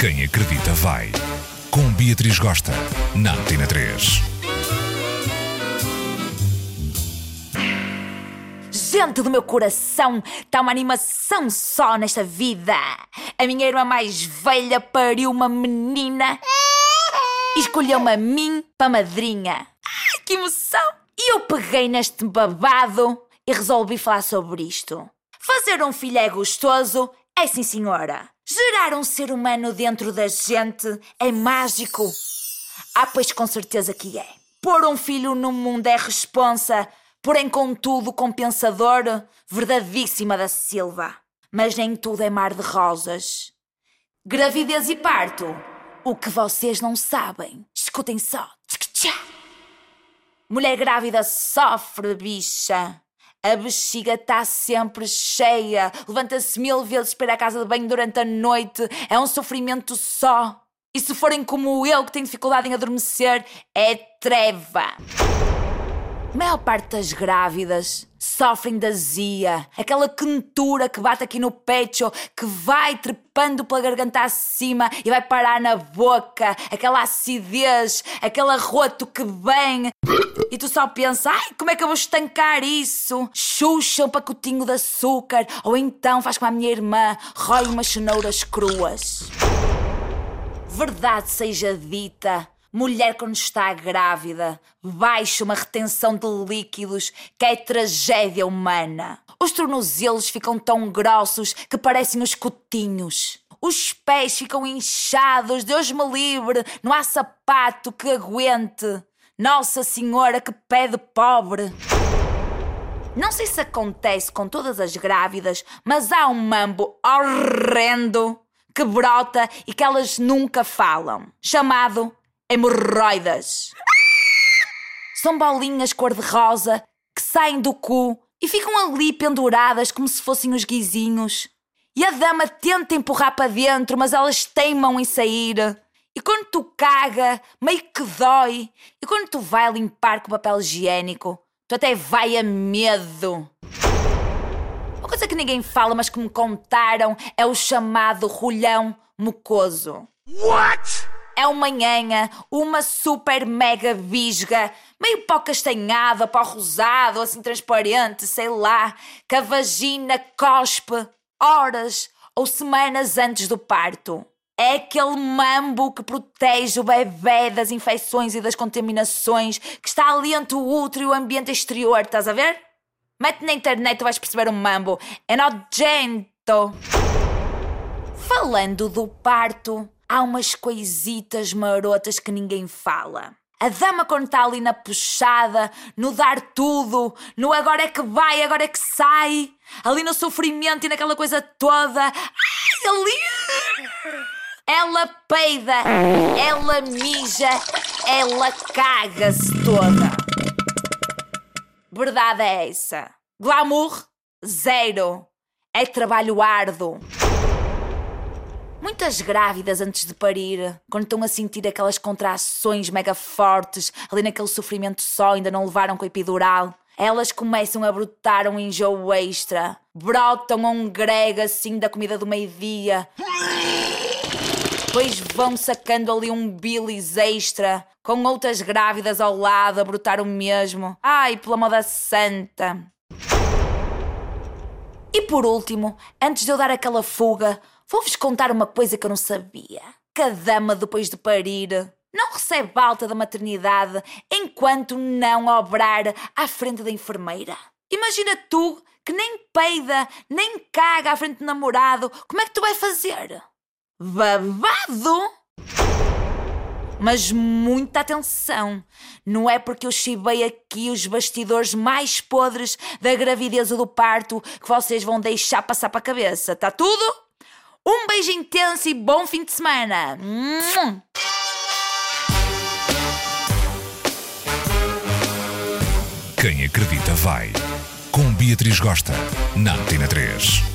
Quem acredita vai. Com Beatriz Gosta, na Antena 3. Gente do meu coração, está uma animação só nesta vida. A minha irmã mais velha pariu uma menina e escolheu-me a mim para madrinha. Ai, que emoção! E eu peguei neste babado e resolvi falar sobre isto. Fazer um filho é gostoso, é sim senhora. Gerar um ser humano dentro da gente é mágico. Ah, pois com certeza que é. Pôr um filho no mundo é responsa, porém contudo compensador, verdadíssima da Silva. Mas nem tudo é mar de rosas. Gravidez e parto. O que vocês não sabem. Escutem só. Mulher grávida sofre, bicha. A bexiga está sempre cheia. Levanta-se mil vezes para ir à casa de banho durante a noite. É um sofrimento só. E se forem como eu, que tenho dificuldade em adormecer, é treva. A maior parte das grávidas sofrem de azia, aquela quentura que bate aqui no pecho, que vai trepando pela garganta acima e vai parar na boca, aquela acidez, aquele arroto que vem. E tu só pensas, ai, como é que eu vou estancar isso? Xuxa um pacotinho de açúcar, ou então faz com a minha irmã, rói umas cenouras cruas. Verdade seja dita, mulher quando está grávida, baixa uma retenção de líquidos que é tragédia humana. Os tornozelos ficam tão grossos que parecem os cotinhos. Os pés ficam inchados, Deus me livre, não há sapato que aguente. Nossa Senhora, que pé de pobre! Não sei se acontece com todas as grávidas, mas há um mambo horrendo que brota e que elas nunca falam, chamado hemorroidas. São bolinhas cor-de-rosa que saem do cu e ficam ali penduradas como se fossem os guizinhos. E a dama tenta empurrar para dentro, mas elas teimam em sair. E quando tu caga, meio que dói. E quando tu vai limpar com papel higiênico, tu até vai a medo. Uma coisa que ninguém fala, mas que me contaram, é o chamado rolhão mucoso. What? É uma nhanha, uma super mega visga, meio pó castanhada, pó rosado, assim transparente, sei lá, que a vagina cospe horas ou semanas antes do parto. É aquele mambo que protege o bebê das infecções e das contaminações, que está ali entre o útero e o ambiente exterior, estás a ver? Mete na internet tu vais perceber o mambo. É nojento. Falando do parto, há umas coisitas marotas que ninguém fala. A dama quando está ali na puxada, no dar tudo, no agora é que vai, agora é que sai, ali no sofrimento e naquela coisa toda. Ai, ali! Ela peida, ela mija, ela caga-se toda. Verdade é essa. Glamour, zero. É trabalho árduo. Muitas grávidas antes de parir, quando estão a sentir aquelas contrações mega fortes, ali naquele sofrimento só, ainda não levaram com a epidural, elas começam a brotar um enjoo extra. Brotam um grego assim da comida do meio-dia. Depois vão sacando ali um bilis extra, com outras grávidas ao lado a brotar o mesmo. Ai, pela moda santa! E por último, antes de eu dar aquela fuga, vou-vos contar uma coisa que eu não sabia. Que a dama, depois de parir, não recebe alta da maternidade enquanto não obrar à frente da enfermeira. Imagina tu que nem peida, nem caga à frente do namorado, como é que tu vai fazer? Babado! Mas muita atenção! Não é porque eu chibei aqui os bastidores mais podres da gravidez ou do parto que vocês vão deixar passar para a cabeça, tá tudo? Um beijo intenso e bom fim de semana! Quem acredita vai. Com Beatriz Gosta, na Antena 3.